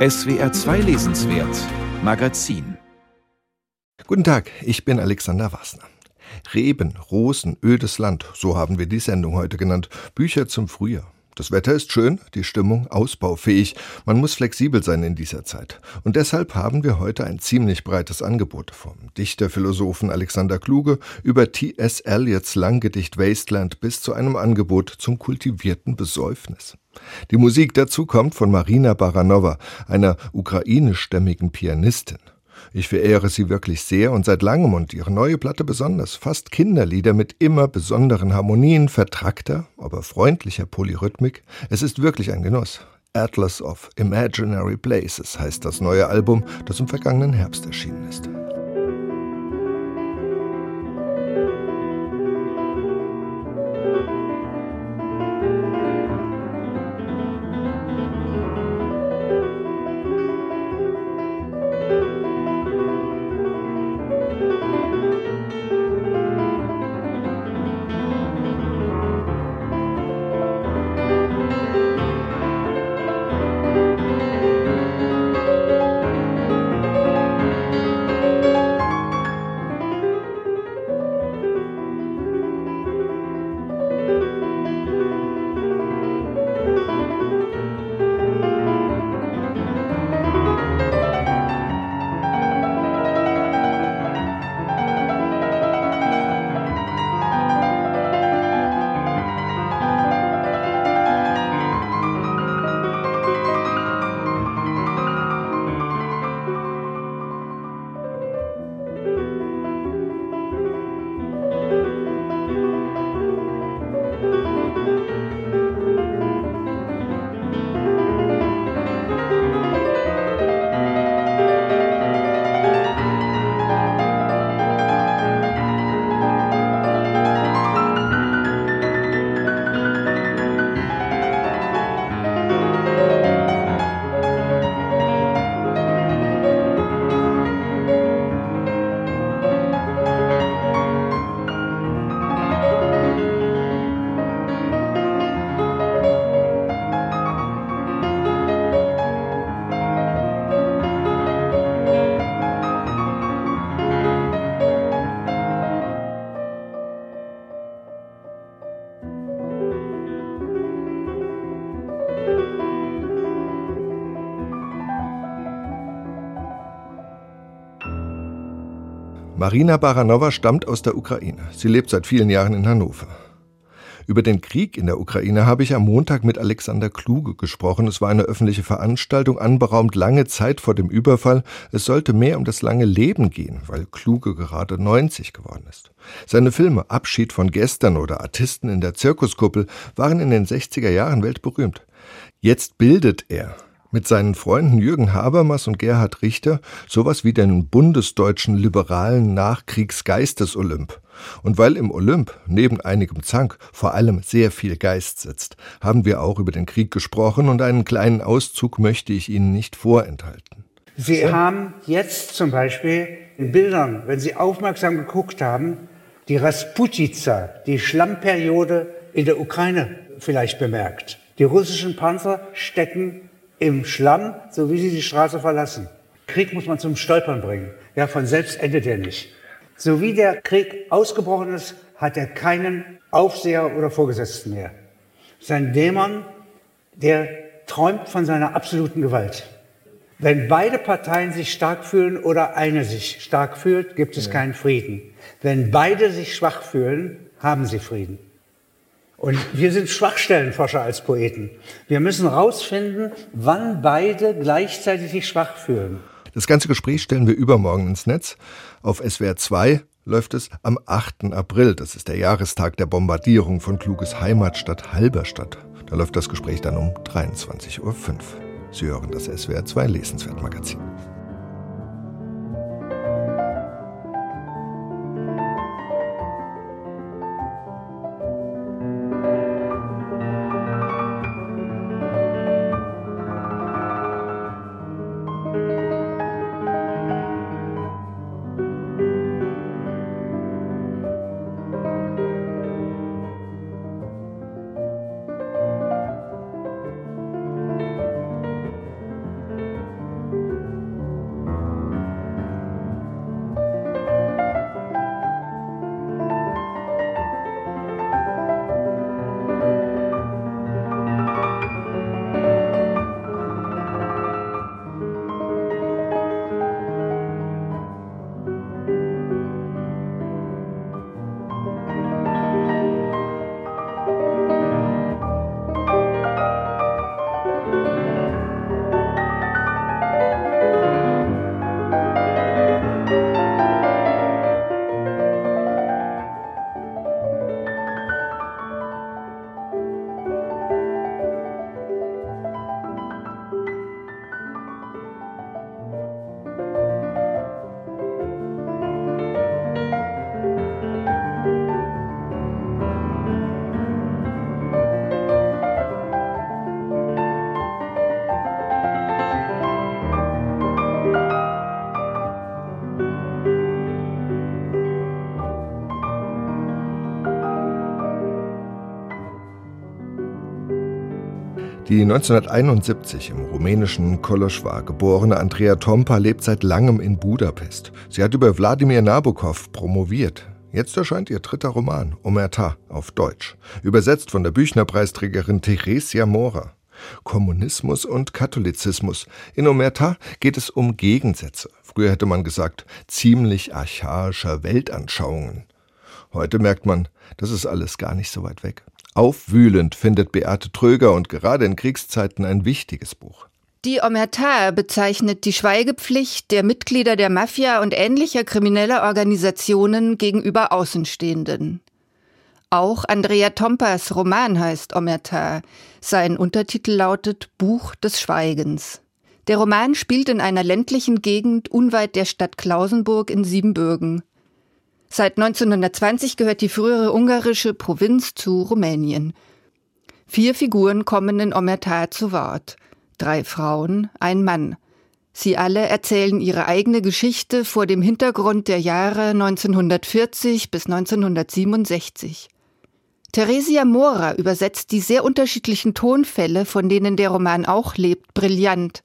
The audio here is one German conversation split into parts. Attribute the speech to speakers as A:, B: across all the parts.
A: SWR 2 Lesenswert Magazin
B: Guten Tag, ich bin Alexander Wassner. Reben, Rosen, ödes Land, so haben wir die Sendung heute genannt. Bücher zum Frühjahr. Das Wetter ist schön, die Stimmung ausbaufähig. Man muss flexibel sein in dieser Zeit. Und deshalb haben wir heute ein ziemlich breites Angebot vom Dichterphilosophen Alexander Kluge über T.S. Eliots Langgedicht Wasteland bis zu einem Angebot zum kultivierten Besäufnis. Die Musik dazu kommt von Marina Baranova, einer ukrainischstämmigen Pianistin. Ich verehre sie wirklich sehr und seit langem und ihre neue Platte besonders. Fast Kinderlieder mit immer besonderen Harmonien, vertrackter, aber freundlicher Polyrhythmik. Es ist wirklich ein Genuss. Atlas of Imaginary Places heißt das neue Album, das im vergangenen Herbst erschienen ist. Marina Baranova stammt aus der Ukraine. Sie lebt seit vielen Jahren in Hannover. Über den Krieg in der Ukraine habe ich am Montag mit Alexander Kluge gesprochen. Es war eine öffentliche Veranstaltung, anberaumt lange Zeit vor dem Überfall. Es sollte mehr um das lange Leben gehen, weil Kluge gerade 90 geworden ist. Seine Filme Abschied von gestern oder Artisten in der Zirkuskuppel waren in den 60er Jahren weltberühmt. Jetzt bildet er mit seinen Freunden Jürgen Habermas und Gerhard Richter sowas wie den bundesdeutschen liberalen Nachkriegsgeistesolymp. Und weil im Olymp neben einigem Zank vor allem sehr viel Geist sitzt, haben wir auch über den Krieg gesprochen und einen kleinen Auszug möchte ich Ihnen nicht vorenthalten.
C: Sie haben jetzt zum Beispiel in Bildern, wenn Sie aufmerksam geguckt haben, die Rasputica, die Schlammperiode in der Ukraine vielleicht bemerkt. Die russischen Panzer stecken im Schlamm, so wie sie die Straße verlassen. Krieg muss man zum Stolpern bringen. Ja, von selbst endet er nicht. So wie der Krieg ausgebrochen ist, hat er keinen Aufseher oder Vorgesetzten mehr. Sein Dämon, der träumt von seiner absoluten Gewalt. Wenn beide Parteien sich stark fühlen oder eine sich stark fühlt, gibt es ja. keinen Frieden. Wenn beide sich schwach fühlen, haben sie Frieden. Und wir sind Schwachstellenforscher als Poeten. Wir müssen herausfinden, wann beide gleichzeitig sich schwach fühlen.
B: Das ganze Gespräch stellen wir übermorgen ins Netz. Auf SWR 2 läuft es am 8. April. Das ist der Jahrestag der Bombardierung von Kluges Heimatstadt Halberstadt. Da läuft das Gespräch dann um 23.05 Uhr. Sie hören das SWR 2 Lesenswert Die 1971 im rumänischen Koloschwar geborene Andrea Tompa lebt seit langem in Budapest. Sie hat über Wladimir Nabokov promoviert. Jetzt erscheint ihr dritter Roman, Omerta, auf Deutsch, übersetzt von der Büchnerpreisträgerin Theresia Mora. Kommunismus und Katholizismus. In Omerta geht es um Gegensätze. Früher hätte man gesagt, ziemlich archaischer Weltanschauungen. Heute merkt man, das ist alles gar nicht so weit weg. Aufwühlend findet Beate Tröger und gerade in Kriegszeiten ein wichtiges Buch.
D: Die Omerta bezeichnet die Schweigepflicht der Mitglieder der Mafia und ähnlicher krimineller Organisationen gegenüber Außenstehenden. Auch Andrea Tompas Roman heißt Omerta. Sein Untertitel lautet Buch des Schweigens. Der Roman spielt in einer ländlichen Gegend unweit der Stadt Klausenburg in Siebenbürgen. Seit 1920 gehört die frühere ungarische Provinz zu Rumänien. Vier Figuren kommen in Omerta zu Wort. Drei Frauen, ein Mann. Sie alle erzählen ihre eigene Geschichte vor dem Hintergrund der Jahre 1940 bis 1967. Theresia Mora übersetzt die sehr unterschiedlichen Tonfälle, von denen der Roman auch lebt, brillant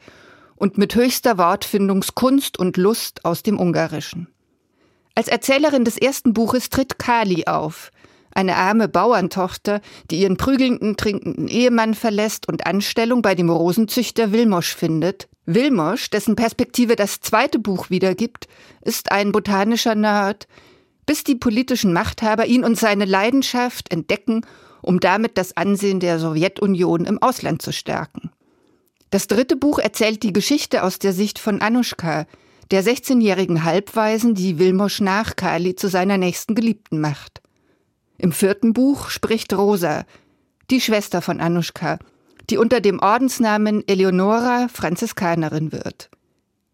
D: und mit höchster Wortfindungskunst und Lust aus dem Ungarischen. Als Erzählerin des ersten Buches tritt Kali auf, eine arme Bauerntochter, die ihren prügelnden, trinkenden Ehemann verlässt und Anstellung bei dem Rosenzüchter Wilmosch findet. Wilmosch, dessen Perspektive das zweite Buch wiedergibt, ist ein botanischer Nerd, bis die politischen Machthaber ihn und seine Leidenschaft entdecken, um damit das Ansehen der Sowjetunion im Ausland zu stärken. Das dritte Buch erzählt die Geschichte aus der Sicht von Anushka, der 16-jährigen Halbweisen, die Wilmosch nach Kali zu seiner nächsten Geliebten macht. Im vierten Buch spricht Rosa, die Schwester von Anushka, die unter dem Ordensnamen Eleonora Franziskanerin wird.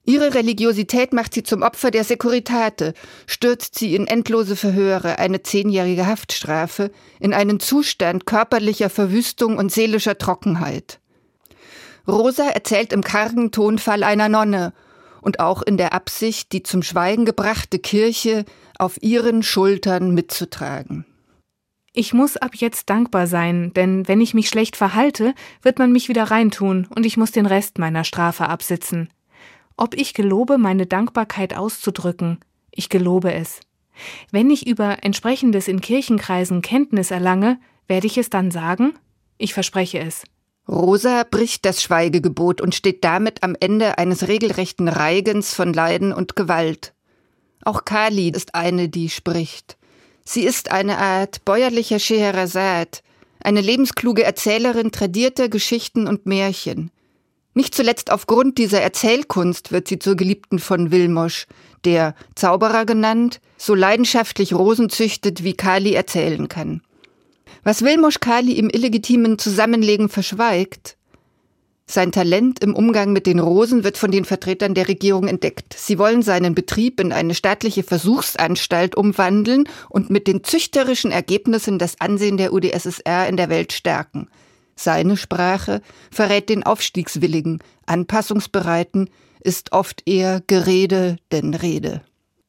D: Ihre Religiosität macht sie zum Opfer der Securitate, stürzt sie in endlose Verhöre, eine zehnjährige Haftstrafe, in einen Zustand körperlicher Verwüstung und seelischer Trockenheit. Rosa erzählt im kargen Tonfall einer Nonne und auch in der Absicht, die zum Schweigen gebrachte Kirche auf ihren Schultern mitzutragen.
E: Ich muss ab jetzt dankbar sein, denn wenn ich mich schlecht verhalte, wird man mich wieder reintun und ich muss den Rest meiner Strafe absitzen. Ob ich gelobe, meine Dankbarkeit auszudrücken, ich gelobe es. Wenn ich über entsprechendes in Kirchenkreisen Kenntnis erlange, werde ich es dann sagen? Ich verspreche es.
D: Rosa bricht das Schweigegebot und steht damit am Ende eines regelrechten Reigens von Leiden und Gewalt. Auch Kali ist eine, die spricht. Sie ist eine Art bäuerlicher Scheherazade, eine lebenskluge Erzählerin tradierter Geschichten und Märchen. Nicht zuletzt aufgrund dieser Erzählkunst wird sie zur Geliebten von Wilmosch, der, Zauberer genannt, so leidenschaftlich Rosen züchtet, wie Kali erzählen kann. Was Wilmosch Kali im illegitimen Zusammenlegen verschweigt, sein Talent im Umgang mit den Rosen wird von den Vertretern der Regierung entdeckt. Sie wollen seinen Betrieb in eine staatliche Versuchsanstalt umwandeln und mit den züchterischen Ergebnissen das Ansehen der UdSSR in der Welt stärken. Seine Sprache verrät den Aufstiegswilligen, Anpassungsbereiten, ist oft eher Gerede denn Rede.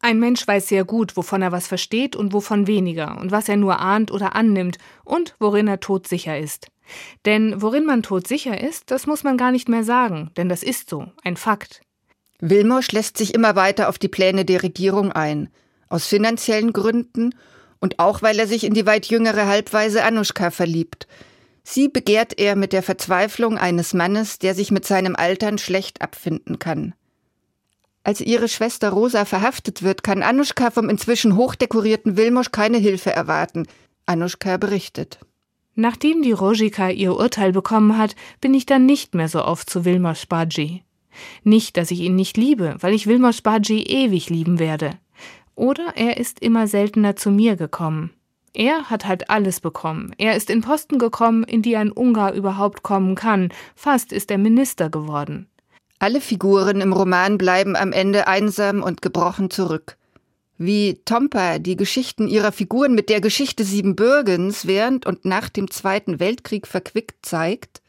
E: Ein Mensch weiß sehr gut, wovon er was versteht und wovon weniger, und was er nur ahnt oder annimmt, und worin er todsicher ist. Denn worin man todsicher ist, das muss man gar nicht mehr sagen, denn das ist so, ein Fakt.
D: Wilmosch lässt sich immer weiter auf die Pläne der Regierung ein, aus finanziellen Gründen und auch weil er sich in die weit jüngere Halbweise Anuschka verliebt. Sie begehrt er mit der Verzweiflung eines Mannes, der sich mit seinem Altern schlecht abfinden kann. Als ihre Schwester Rosa verhaftet wird, kann Anuschka vom inzwischen hochdekorierten Wilmosch keine Hilfe erwarten. Anuschka berichtet.
E: Nachdem die Rojika ihr Urteil bekommen hat, bin ich dann nicht mehr so oft zu Wilmosch Badji. Nicht, dass ich ihn nicht liebe, weil ich Wilmosch Badji ewig lieben werde. Oder er ist immer seltener zu mir gekommen. Er hat halt alles bekommen. Er ist in Posten gekommen, in die ein Ungar überhaupt kommen kann. Fast ist er Minister geworden.
D: Alle Figuren im Roman bleiben am Ende einsam und gebrochen zurück. Wie Tompa die Geschichten ihrer Figuren mit der Geschichte Siebenbürgens während und nach dem Zweiten Weltkrieg verquickt zeigt,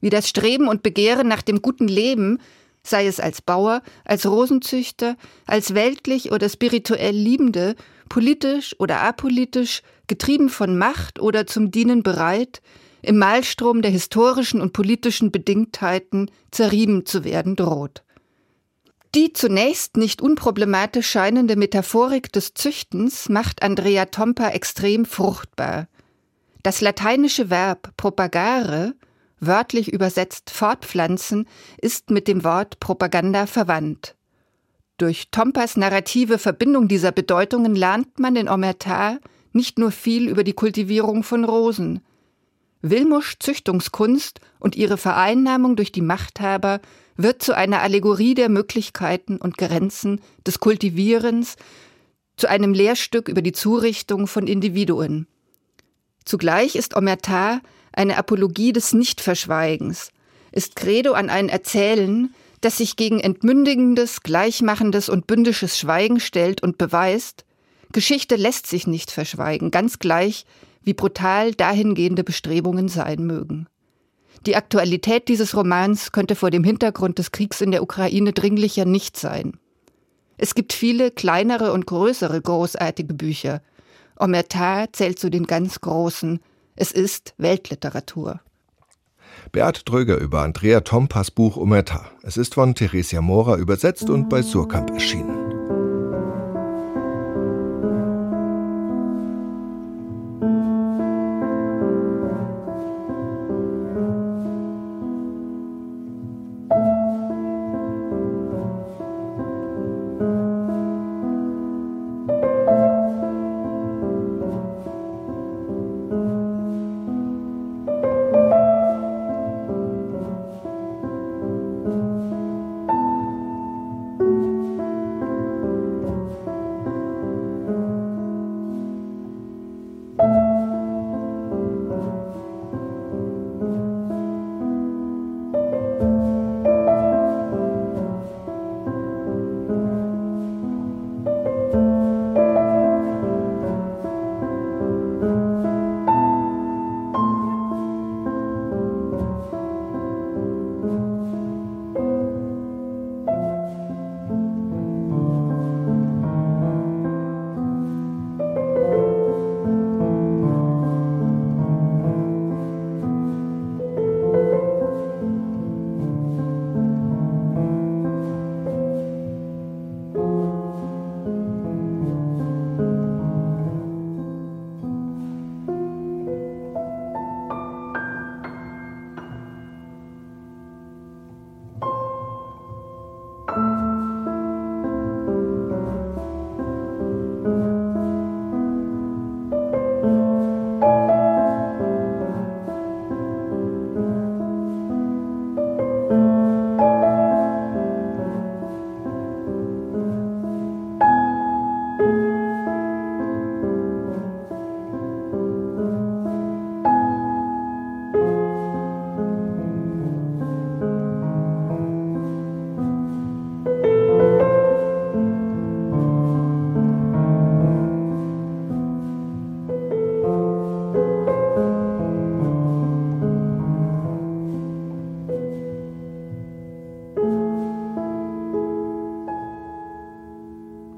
D: wie das Streben und Begehren nach dem guten Leben, sei es als Bauer, als Rosenzüchter, als weltlich oder spirituell Liebende, politisch oder apolitisch, getrieben von Macht oder zum Dienen bereit, im Malstrom der historischen und politischen Bedingtheiten zerrieben zu werden droht. Die zunächst nicht unproblematisch scheinende Metaphorik des Züchtens macht Andrea Tompa extrem fruchtbar. Das lateinische Verb propagare, wörtlich übersetzt fortpflanzen, ist mit dem Wort Propaganda verwandt. Durch Tompas narrative Verbindung dieser Bedeutungen lernt man in Omerta nicht nur viel über die Kultivierung von Rosen. Wilmusch Züchtungskunst und ihre Vereinnahmung durch die Machthaber wird zu einer Allegorie der Möglichkeiten und Grenzen des Kultivierens, zu einem Lehrstück über die Zurichtung von Individuen. Zugleich ist Omerta eine Apologie des Nichtverschweigens, ist Credo an ein Erzählen, das sich gegen entmündigendes, gleichmachendes und bündisches Schweigen stellt und beweist, Geschichte lässt sich nicht verschweigen, ganz gleich, wie brutal dahingehende Bestrebungen sein mögen. Die Aktualität dieses Romans könnte vor dem Hintergrund des Kriegs in der Ukraine dringlicher nicht sein. Es gibt viele kleinere und größere großartige Bücher. Omerta zählt zu den ganz großen. Es ist Weltliteratur.
B: Beat Dröger über Andrea Tompas Buch Omerta. Es ist von Theresia Mora übersetzt und bei Surkamp erschienen.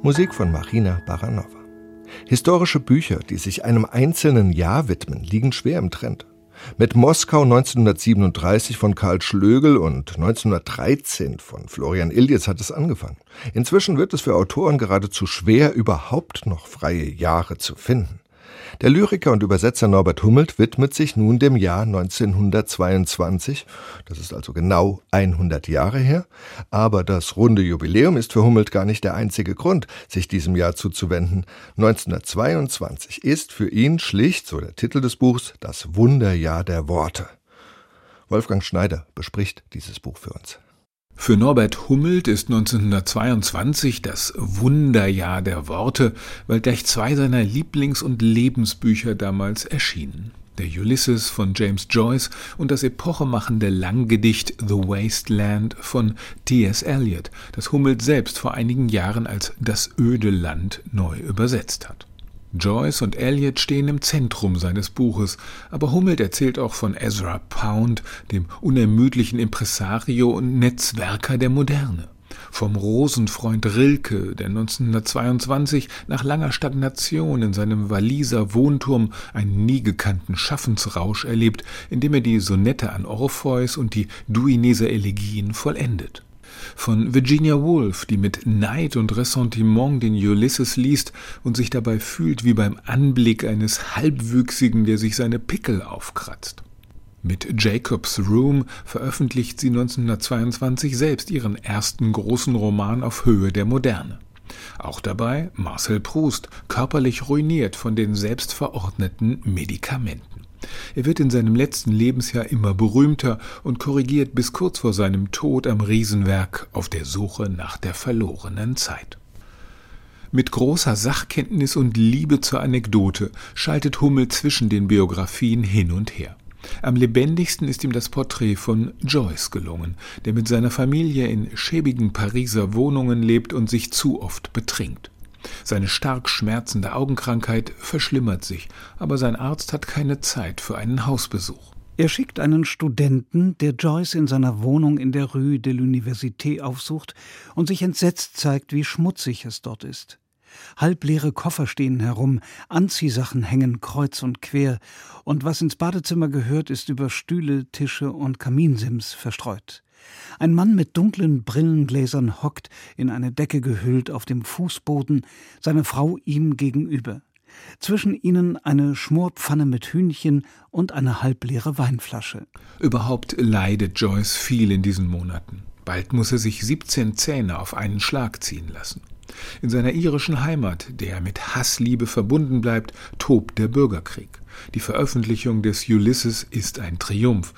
B: Musik von Marina Baranova. Historische Bücher, die sich einem einzelnen Jahr widmen, liegen schwer im Trend. Mit Moskau 1937 von Karl Schlögel und 1913 von Florian Illies hat es angefangen. Inzwischen wird es für Autoren geradezu schwer, überhaupt noch freie Jahre zu finden. Der Lyriker und Übersetzer Norbert Hummelt widmet sich nun dem Jahr 1922, das ist also genau 100 Jahre her, aber das runde Jubiläum ist für Hummelt gar nicht der einzige Grund, sich diesem Jahr zuzuwenden. 1922 ist für ihn schlicht, so der Titel des Buchs, das Wunderjahr der Worte. Wolfgang Schneider bespricht dieses Buch für uns.
F: Für Norbert Hummelt ist 1922 das Wunderjahr der Worte, weil gleich zwei seiner Lieblings- und Lebensbücher damals erschienen. Der Ulysses von James Joyce und das epochemachende Langgedicht The Wasteland von T.S. Eliot, das Hummelt selbst vor einigen Jahren als Das öde Land neu übersetzt hat. Joyce und Eliot stehen im Zentrum seines Buches, aber Hummelt erzählt auch von Ezra Pound, dem unermüdlichen Impresario und Netzwerker der Moderne. vom Rosenfreund Rilke, der 1922 nach langer Stagnation in seinem Walliser Wohnturm einen nie gekannten Schaffensrausch erlebt, indem er die Sonette an Orpheus und die Duineser Elegien vollendet. Von Virginia Woolf, die mit Neid und Ressentiment den Ulysses liest und sich dabei fühlt wie beim Anblick eines Halbwüchsigen, der sich seine Pickel aufkratzt. Mit Jacob's Room veröffentlicht sie 1922 selbst ihren ersten großen Roman auf Höhe der Moderne. Auch dabei Marcel Proust, körperlich ruiniert von den selbstverordneten Medikamenten. Er wird in seinem letzten Lebensjahr immer berühmter und korrigiert bis kurz vor seinem Tod am Riesenwerk auf der Suche nach der verlorenen Zeit. Mit großer Sachkenntnis und Liebe zur Anekdote schaltet Hummel zwischen den Biografien hin und her. Am lebendigsten ist ihm das Porträt von Joyce gelungen, der mit seiner Familie in schäbigen Pariser Wohnungen lebt und sich zu oft betrinkt. Seine stark schmerzende Augenkrankheit verschlimmert sich, aber sein Arzt hat keine Zeit für einen Hausbesuch.
G: Er schickt einen Studenten, der Joyce in seiner Wohnung in der Rue de l'Université aufsucht und sich entsetzt zeigt, wie schmutzig es dort ist. Halbleere Koffer stehen herum, Anziehsachen hängen kreuz und quer, und was ins Badezimmer gehört, ist über Stühle, Tische und Kaminsims verstreut. Ein Mann mit dunklen Brillengläsern hockt, in eine Decke gehüllt, auf dem Fußboden, seine Frau ihm gegenüber. Zwischen ihnen eine Schmorpfanne mit Hühnchen und eine halbleere Weinflasche.
F: Überhaupt leidet Joyce viel in diesen Monaten. Bald muss er sich 17 Zähne auf einen Schlag ziehen lassen. In seiner irischen Heimat, der mit Hassliebe verbunden bleibt, tobt der Bürgerkrieg. Die Veröffentlichung des Ulysses ist ein Triumph,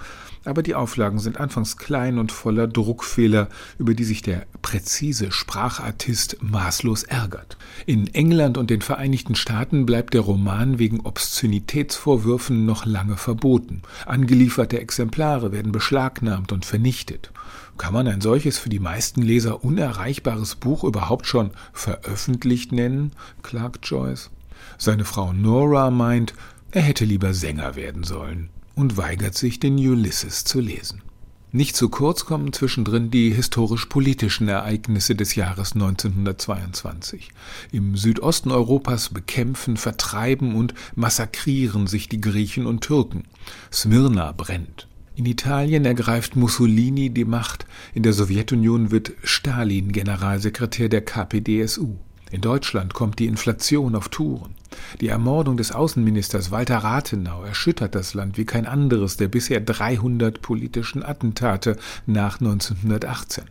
F: aber die Auflagen sind anfangs klein und voller Druckfehler, über die sich der präzise Sprachartist maßlos ärgert. In England und den Vereinigten Staaten bleibt der Roman wegen Obszönitätsvorwürfen noch lange verboten. Angelieferte Exemplare werden beschlagnahmt und vernichtet. Kann man ein solches für die meisten Leser unerreichbares Buch überhaupt schon veröffentlicht nennen? klagt Joyce. Seine Frau Nora meint, er hätte lieber Sänger werden sollen und weigert sich, den Ulysses zu lesen. Nicht zu kurz kommen zwischendrin die historisch-politischen Ereignisse des Jahres 1922. Im Südosten Europas bekämpfen, vertreiben und massakrieren sich die Griechen und Türken. Smyrna brennt. In Italien ergreift Mussolini die Macht, in der Sowjetunion wird Stalin Generalsekretär der KPDSU. In Deutschland kommt die Inflation auf Touren. Die Ermordung des Außenministers Walter Rathenau erschüttert das Land wie kein anderes der bisher 300 politischen Attentate nach 1918.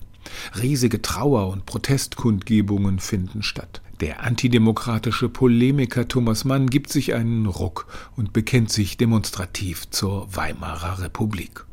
F: Riesige Trauer- und Protestkundgebungen finden statt. Der antidemokratische Polemiker Thomas Mann gibt sich einen Ruck und bekennt sich demonstrativ zur Weimarer Republik.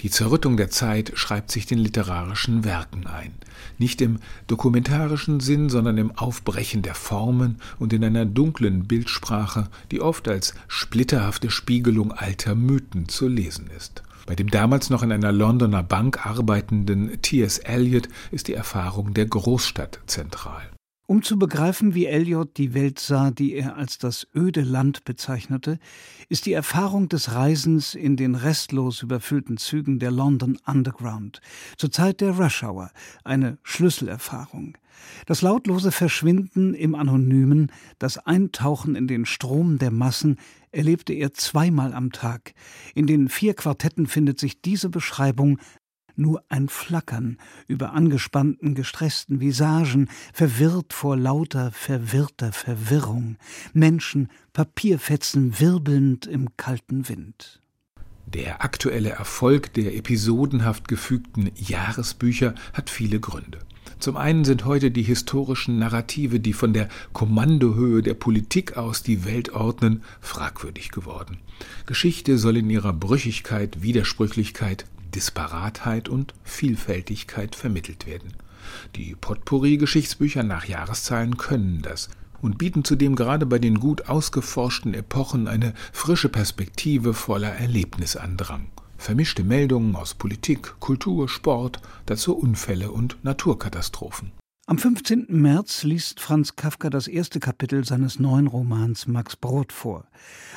F: Die Zerrüttung der Zeit schreibt sich den literarischen Werken ein, nicht im dokumentarischen Sinn, sondern im Aufbrechen der Formen und in einer dunklen Bildsprache, die oft als splitterhafte Spiegelung alter Mythen zu lesen ist. Bei dem damals noch in einer Londoner Bank arbeitenden T.S. Eliot ist die Erfahrung der Großstadt zentral.
G: Um zu begreifen, wie Eliot die Welt sah, die er als das öde Land bezeichnete, ist die Erfahrung des Reisens in den restlos überfüllten Zügen der London Underground zur Zeit der Rush Hour eine Schlüsselerfahrung. Das lautlose Verschwinden im Anonymen, das Eintauchen in den Strom der Massen erlebte er zweimal am Tag. In den vier Quartetten findet sich diese Beschreibung nur ein Flackern über angespannten, gestressten Visagen, verwirrt vor lauter, verwirrter Verwirrung, Menschen, Papierfetzen wirbelnd im kalten Wind.
F: Der aktuelle Erfolg der episodenhaft gefügten Jahresbücher hat viele Gründe. Zum einen sind heute die historischen Narrative, die von der Kommandohöhe der Politik aus die Welt ordnen, fragwürdig geworden. Geschichte soll in ihrer Brüchigkeit, Widersprüchlichkeit Disparatheit und Vielfältigkeit vermittelt werden. Die Potpourri-Geschichtsbücher nach Jahreszahlen können das und bieten zudem gerade bei den gut ausgeforschten Epochen eine frische Perspektive voller Erlebnisandrang. Vermischte Meldungen aus Politik, Kultur, Sport, dazu Unfälle und Naturkatastrophen.
G: Am 15. März liest Franz Kafka das erste Kapitel seines neuen Romans Max Brot vor.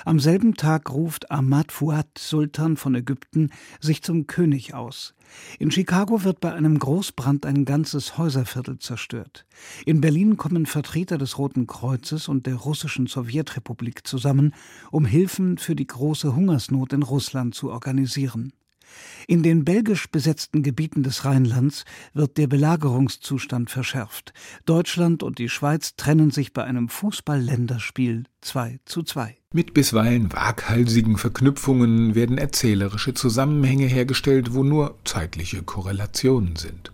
G: Am selben Tag ruft Ahmad Fuad, Sultan von Ägypten, sich zum König aus. In Chicago wird bei einem Großbrand ein ganzes Häuserviertel zerstört. In Berlin kommen Vertreter des Roten Kreuzes und der russischen Sowjetrepublik zusammen, um Hilfen für die große Hungersnot in Russland zu organisieren. In den belgisch besetzten Gebieten des Rheinlands wird der Belagerungszustand verschärft. Deutschland und die Schweiz trennen sich bei einem Fußball-Länderspiel 2 zu 2.
F: Mit bisweilen waghalsigen Verknüpfungen werden erzählerische Zusammenhänge hergestellt, wo nur zeitliche Korrelationen sind.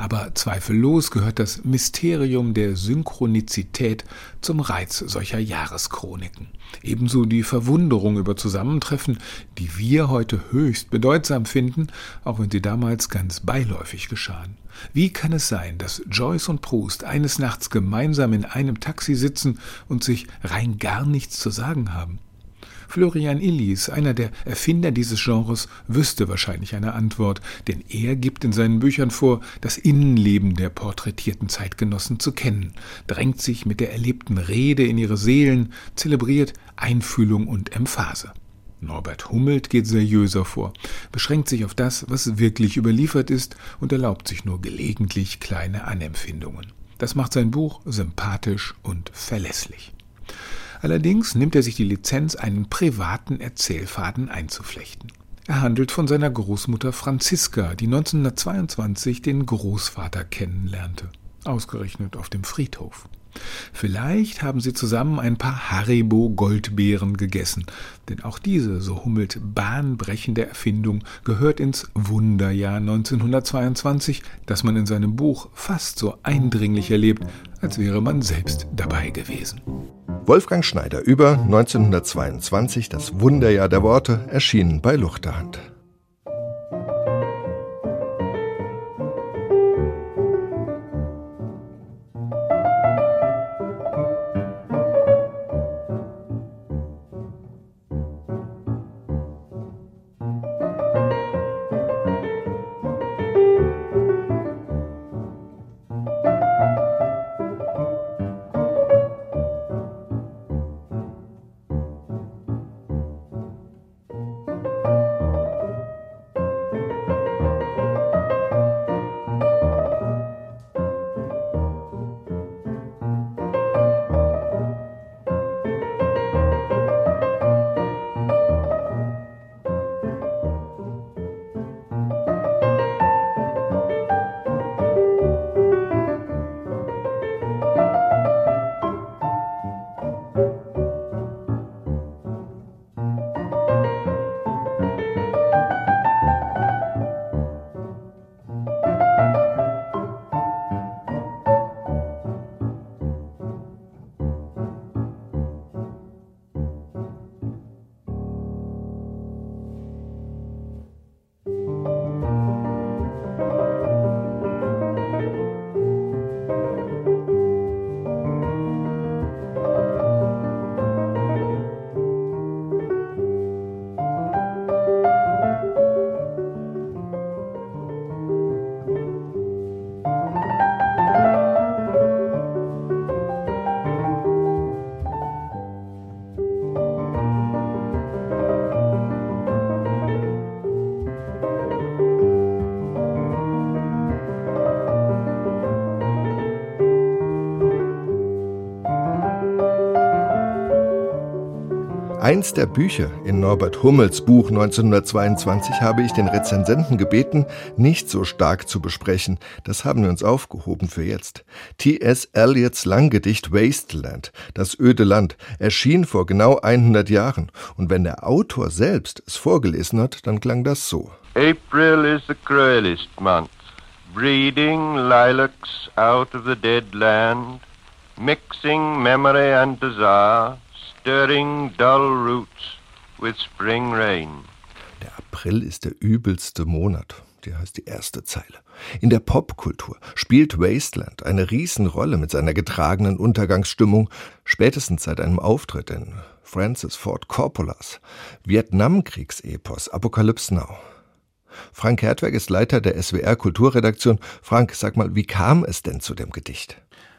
F: Aber zweifellos gehört das Mysterium der Synchronizität zum Reiz solcher Jahreschroniken. Ebenso die Verwunderung über Zusammentreffen, die wir heute höchst bedeutsam finden, auch wenn sie damals ganz beiläufig geschahen. Wie kann es sein, dass Joyce und Proust eines Nachts gemeinsam in einem Taxi sitzen und sich rein gar nichts zu sagen haben? Florian Illies, einer der Erfinder dieses Genres, wüsste wahrscheinlich eine Antwort, denn er gibt in seinen Büchern vor, das Innenleben der porträtierten Zeitgenossen zu kennen, drängt sich mit der erlebten Rede in ihre Seelen, zelebriert Einfühlung und Emphase. Norbert Hummelt geht seriöser vor, beschränkt sich auf das, was wirklich überliefert ist und erlaubt sich nur gelegentlich kleine Anempfindungen. Das macht sein Buch sympathisch und verlässlich. Allerdings nimmt er sich die Lizenz, einen privaten Erzählfaden einzuflechten. Er handelt von seiner Großmutter Franziska, die 1922 den Großvater kennenlernte, ausgerechnet auf dem Friedhof. Vielleicht haben sie zusammen ein paar Haribo-Goldbeeren gegessen, denn auch diese, so hummelt, bahnbrechende Erfindung gehört ins Wunderjahr 1922, das man in seinem Buch fast so eindringlich erlebt, als wäre man selbst dabei gewesen.
B: Wolfgang Schneider über 1922, das Wunderjahr der Worte, erschienen bei Luchterhand. Eins der Bücher in Norbert Hummels Buch 1922 habe ich den Rezensenten gebeten, nicht so stark zu besprechen. Das haben wir uns aufgehoben für jetzt. T.S. Eliots Langgedicht Wasteland, das öde Land, erschien vor genau 100 Jahren. Und wenn der Autor selbst es vorgelesen hat, dann klang das so.
H: April is the cruelest month, breeding lilacs out of the dead land, mixing memory and desire stirring dull roots with spring rain.
B: Der April ist der übelste Monat. Die heißt die erste Zeile. In der Popkultur spielt Wasteland eine Riesenrolle mit seiner getragenen Untergangsstimmung, spätestens seit einem Auftritt in Francis Ford Coppolas Vietnamkriegsepos Apocalypse Now. Frank Hertweg ist Leiter der SWR Kulturredaktion. Frank, sag mal, wie kam es denn zu dem Gedicht?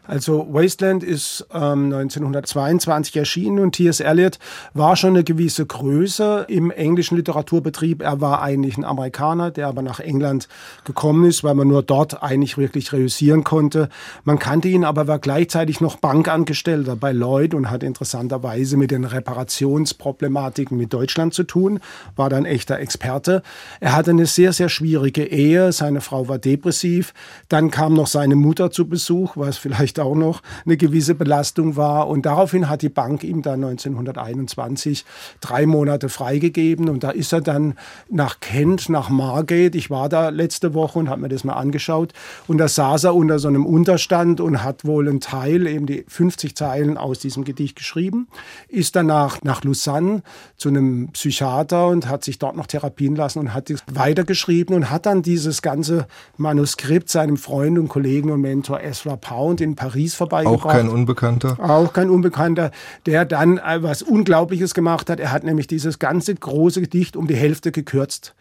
I: Also Wasteland ist ähm, 1922 erschienen und T.S. Eliot war schon eine gewisse Größe im englischen Literaturbetrieb. Er war eigentlich ein Amerikaner, der aber nach England gekommen ist, weil man nur dort eigentlich wirklich reüssieren konnte. Man kannte ihn, aber war gleichzeitig noch Bankangestellter bei Lloyd und hat interessanterweise mit den Reparationsproblematiken mit Deutschland zu tun, war dann echter Experte. Er hatte eine sehr, sehr schwierige Ehe. Seine Frau war depressiv. Dann kam noch seine Mutter zu Besuch, was vielleicht vielleicht auch noch eine gewisse Belastung war. Und daraufhin hat die Bank ihm dann 1921 drei Monate freigegeben. Und da ist er dann nach Kent, nach Margate. Ich war da letzte Woche und habe mir das mal angeschaut. Und da saß er unter so einem Unterstand und hat wohl einen Teil, eben die 50 Zeilen aus diesem Gedicht geschrieben. Ist danach nach Lausanne zu einem Psychiater und hat sich dort noch therapien lassen und hat weitergeschrieben und hat dann dieses ganze Manuskript seinem Freund und Kollegen und Mentor Ezra Pound in Paris vorbeigebracht.
B: Auch kein Unbekannter?
I: Auch kein Unbekannter, der dann was Unglaubliches gemacht hat. Er hat nämlich dieses ganze große Gedicht um die Hälfte gekürzt.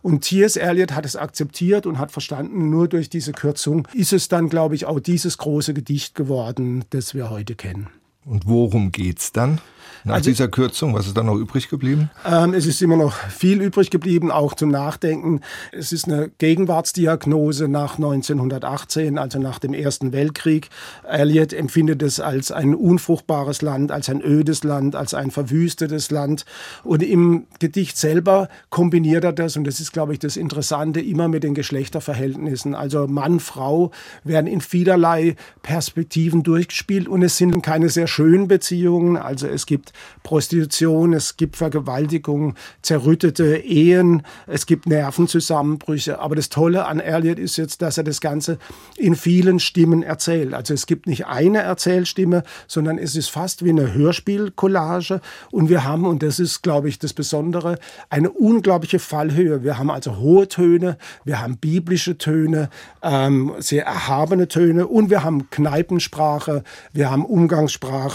I: Und T.S. Eliot hat es akzeptiert und hat verstanden, nur durch diese Kürzung ist es dann, glaube ich, auch dieses große Gedicht geworden, das wir heute kennen.
B: Und worum geht's dann? Nach also, dieser Kürzung, was ist da noch übrig geblieben?
I: Ähm, es ist immer noch viel übrig geblieben, auch zum Nachdenken. Es ist eine Gegenwartsdiagnose nach 1918, also nach dem Ersten Weltkrieg. Eliot empfindet es als ein unfruchtbares Land, als ein ödes Land, als ein verwüstetes Land. Und im Gedicht selber kombiniert er das, und das ist, glaube ich, das Interessante, immer mit den Geschlechterverhältnissen. Also Mann, Frau werden in vielerlei Perspektiven durchgespielt und es sind keine sehr schönen Beziehungen. Also es gibt Prostitution, es gibt Vergewaltigung, zerrüttete Ehen, es gibt Nervenzusammenbrüche. Aber das Tolle an Elliot ist jetzt, dass er das Ganze in vielen Stimmen erzählt. Also es gibt nicht eine Erzählstimme, sondern es ist fast wie eine Hörspielcollage. Und wir haben, und das ist, glaube ich, das Besondere, eine unglaubliche Fallhöhe. Wir haben also hohe Töne, wir haben biblische Töne, ähm, sehr erhabene Töne und wir haben Kneipensprache, wir haben Umgangssprache.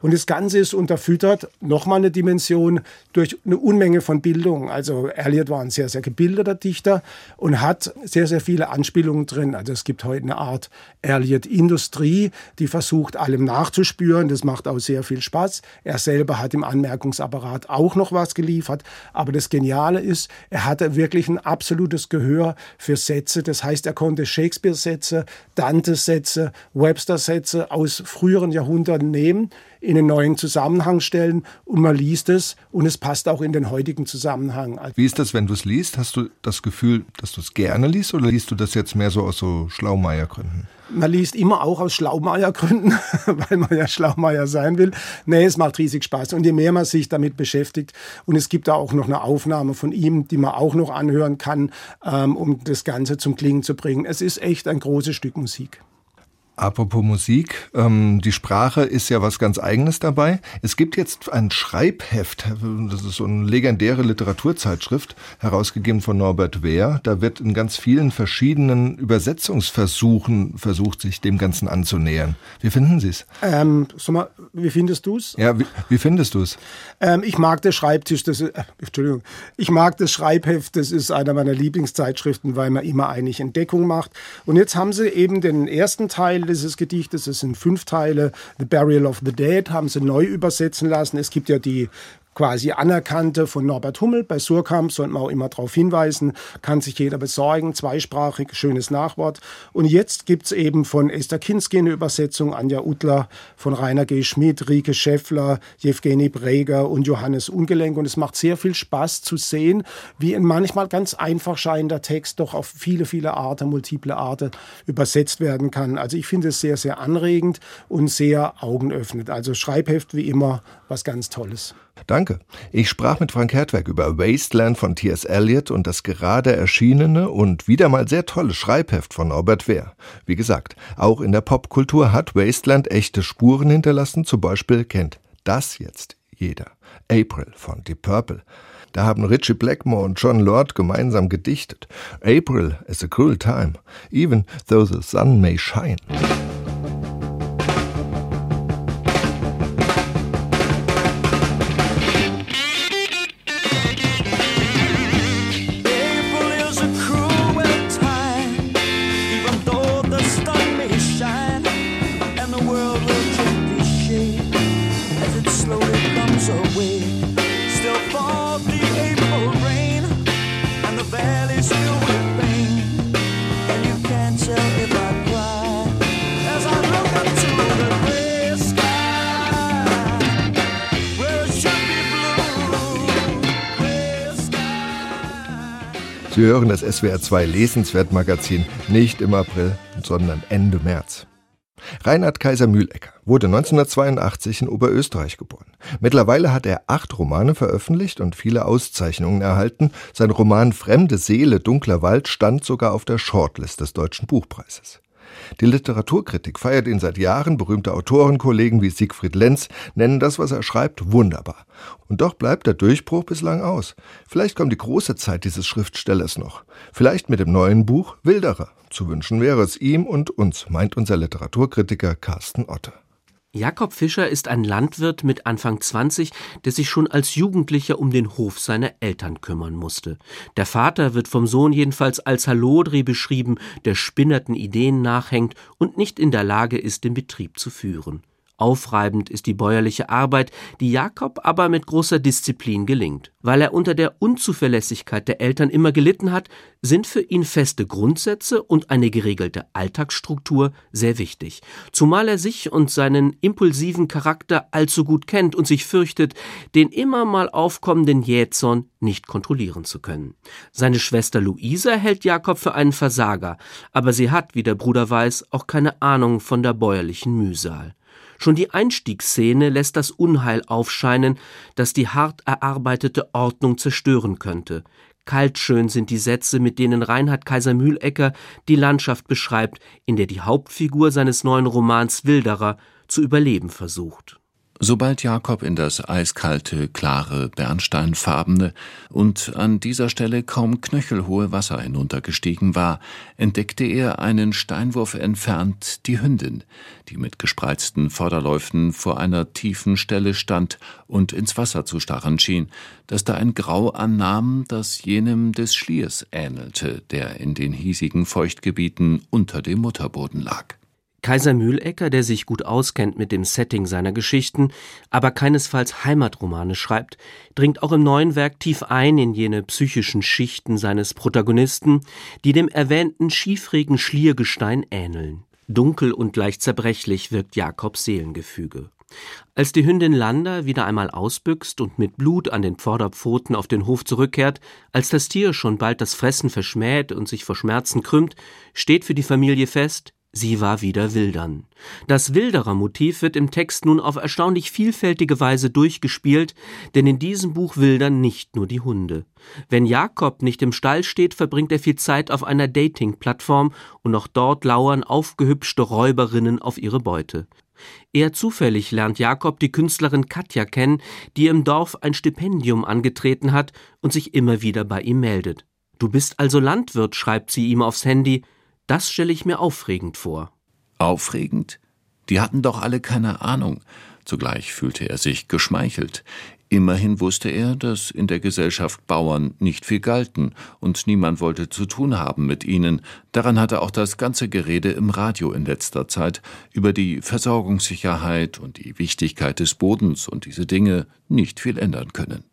I: Und das Ganze ist unterfüttert nochmal eine Dimension durch eine Unmenge von Bildung. Also Eliot war ein sehr, sehr gebildeter Dichter und hat sehr, sehr viele Anspielungen drin. Also es gibt heute eine Art Eliot-Industrie, die versucht, allem nachzuspüren. Das macht auch sehr viel Spaß. Er selber hat im Anmerkungsapparat auch noch was geliefert. Aber das Geniale ist, er hatte wirklich ein absolutes Gehör für Sätze. Das heißt, er konnte Shakespeare-Sätze, Dante-Sätze, Webster-Sätze aus früheren Jahrhunderten nehmen in einen neuen Zusammenhang stellen und man liest es und es passt auch in den heutigen Zusammenhang.
B: Wie ist das, wenn du es liest? Hast du das Gefühl, dass du es gerne liest oder liest du das jetzt mehr so aus so Schlaumeiergründen?
I: Man liest immer auch aus Schlaumeiergründen, weil man ja Schlaumeier sein will. Nee, es macht riesig Spaß. Und je mehr man sich damit beschäftigt, und es gibt da auch noch eine Aufnahme von ihm, die man auch noch anhören kann, ähm, um das Ganze zum Klingen zu bringen. Es ist echt ein großes Stück Musik.
B: Apropos Musik, ähm, die Sprache ist ja was ganz Eigenes dabei. Es gibt jetzt ein Schreibheft, das ist so eine legendäre Literaturzeitschrift, herausgegeben von Norbert Wehr. Da wird in ganz vielen verschiedenen Übersetzungsversuchen versucht, sich dem Ganzen anzunähern. Wie finden Sie es?
I: Ähm, sag mal, wie findest du es?
B: Ja, wie, wie findest du es?
I: Ähm, ich mag das Schreibtisch, das ist, äh, Entschuldigung, ich mag das Schreibheft, das ist einer meiner Lieblingszeitschriften, weil man immer eigentlich Entdeckung macht. Und jetzt haben sie eben den ersten Teil dieses Gedichtes. Es sind fünf Teile. The Burial of the Dead haben sie neu übersetzen lassen. Es gibt ja die quasi anerkannte von Norbert Hummel. Bei Surkamp sollte man auch immer darauf hinweisen, kann sich jeder besorgen, zweisprachig, schönes Nachwort. Und jetzt gibt es eben von Esther Kinski eine Übersetzung, Anja Utler, von Rainer G. Schmidt, Rike Schäffler, Jewgeni Breger und Johannes Ungelenk. Und es macht sehr viel Spaß zu sehen, wie ein manchmal ganz einfach scheinender Text doch auf viele, viele Arten, multiple Arten übersetzt werden kann. Also ich finde es sehr, sehr anregend und sehr augenöffnend. Also Schreibheft wie immer was ganz Tolles.
B: Danke. Ich sprach mit Frank Hertweg über Wasteland von T.S. Eliot und das gerade erschienene und wieder mal sehr tolle Schreibheft von Norbert Wehr. Wie gesagt, auch in der Popkultur hat Wasteland echte Spuren hinterlassen. Zum Beispiel kennt das jetzt jeder. April von Deep Purple. Da haben Richie Blackmore und John Lord gemeinsam gedichtet. April is a cruel time, even though the sun may shine. Hören das SWR2 Lesenswert-Magazin nicht im April, sondern Ende März. Reinhard Kaiser Mühlecker wurde 1982 in Oberösterreich geboren. Mittlerweile hat er acht Romane veröffentlicht und viele Auszeichnungen erhalten. Sein Roman Fremde Seele, dunkler Wald stand sogar auf der Shortlist des Deutschen Buchpreises. Die Literaturkritik feiert ihn seit Jahren, berühmte Autorenkollegen wie Siegfried Lenz nennen das, was er schreibt, wunderbar. Und doch bleibt der Durchbruch bislang aus. Vielleicht kommt die große Zeit dieses Schriftstellers noch. Vielleicht mit dem neuen Buch Wilderer. Zu wünschen wäre es ihm und uns, meint unser Literaturkritiker Carsten Otte.
J: Jakob Fischer ist ein Landwirt mit Anfang 20, der sich schon als Jugendlicher um den Hof seiner Eltern kümmern musste. Der Vater wird vom Sohn jedenfalls als Halodri beschrieben, der spinnerten Ideen nachhängt und nicht in der Lage ist, den Betrieb zu führen. Aufreibend ist die bäuerliche Arbeit, die Jakob aber mit großer Disziplin gelingt. Weil er unter der Unzuverlässigkeit der Eltern immer gelitten hat, sind für ihn feste Grundsätze und eine geregelte Alltagsstruktur sehr wichtig. Zumal er sich und seinen impulsiven Charakter allzu gut kennt und sich fürchtet, den immer mal aufkommenden Jähzorn nicht kontrollieren zu können. Seine Schwester Luisa hält Jakob für einen Versager, aber sie hat, wie der Bruder weiß, auch keine Ahnung von der bäuerlichen Mühsal. Schon die Einstiegsszene lässt das Unheil aufscheinen, das die hart erarbeitete Ordnung zerstören könnte. Kaltschön sind die Sätze, mit denen Reinhard Kaiser Mühlecker die Landschaft beschreibt, in der die Hauptfigur seines neuen Romans Wilderer zu überleben versucht.
A: Sobald Jakob in das eiskalte, klare, bernsteinfarbene und an dieser Stelle kaum knöchelhohe Wasser hinuntergestiegen war, entdeckte er einen Steinwurf entfernt die Hündin, die mit gespreizten Vorderläufen vor einer tiefen Stelle stand und ins Wasser zu starren schien, das da ein Grau annahm, das jenem des Schliers ähnelte, der in den hiesigen Feuchtgebieten unter dem Mutterboden lag.
J: Kaiser Mühlecker, der sich gut auskennt mit dem Setting seiner Geschichten, aber keinesfalls Heimatromane schreibt, dringt auch im neuen Werk tief ein in jene psychischen Schichten seines Protagonisten, die dem erwähnten schiefregen Schliergestein ähneln. Dunkel und leicht zerbrechlich wirkt Jakobs Seelengefüge. Als die Hündin Landa wieder einmal ausbüchst und mit Blut an den Vorderpfoten auf den Hof zurückkehrt, als das Tier schon bald das Fressen verschmäht und sich vor Schmerzen krümmt, steht für die Familie fest, Sie war wieder wildern. Das Wilderer-Motiv wird im Text nun auf erstaunlich vielfältige Weise durchgespielt, denn in diesem Buch wildern nicht nur die Hunde. Wenn Jakob nicht im Stall steht, verbringt er viel Zeit auf einer Dating-Plattform und auch dort lauern aufgehübschte Räuberinnen auf ihre Beute. Eher zufällig lernt Jakob die Künstlerin Katja kennen, die im Dorf ein Stipendium angetreten hat und sich immer wieder bei ihm meldet. Du bist also Landwirt, schreibt sie ihm aufs Handy, das stelle ich mir aufregend vor.
A: Aufregend? Die hatten doch alle keine Ahnung. Zugleich fühlte er sich geschmeichelt. Immerhin wusste er, dass in der Gesellschaft Bauern nicht viel galten und niemand wollte zu tun haben mit ihnen. Daran hatte auch das ganze Gerede im Radio in letzter Zeit über die Versorgungssicherheit und die Wichtigkeit des Bodens und diese Dinge nicht viel ändern können.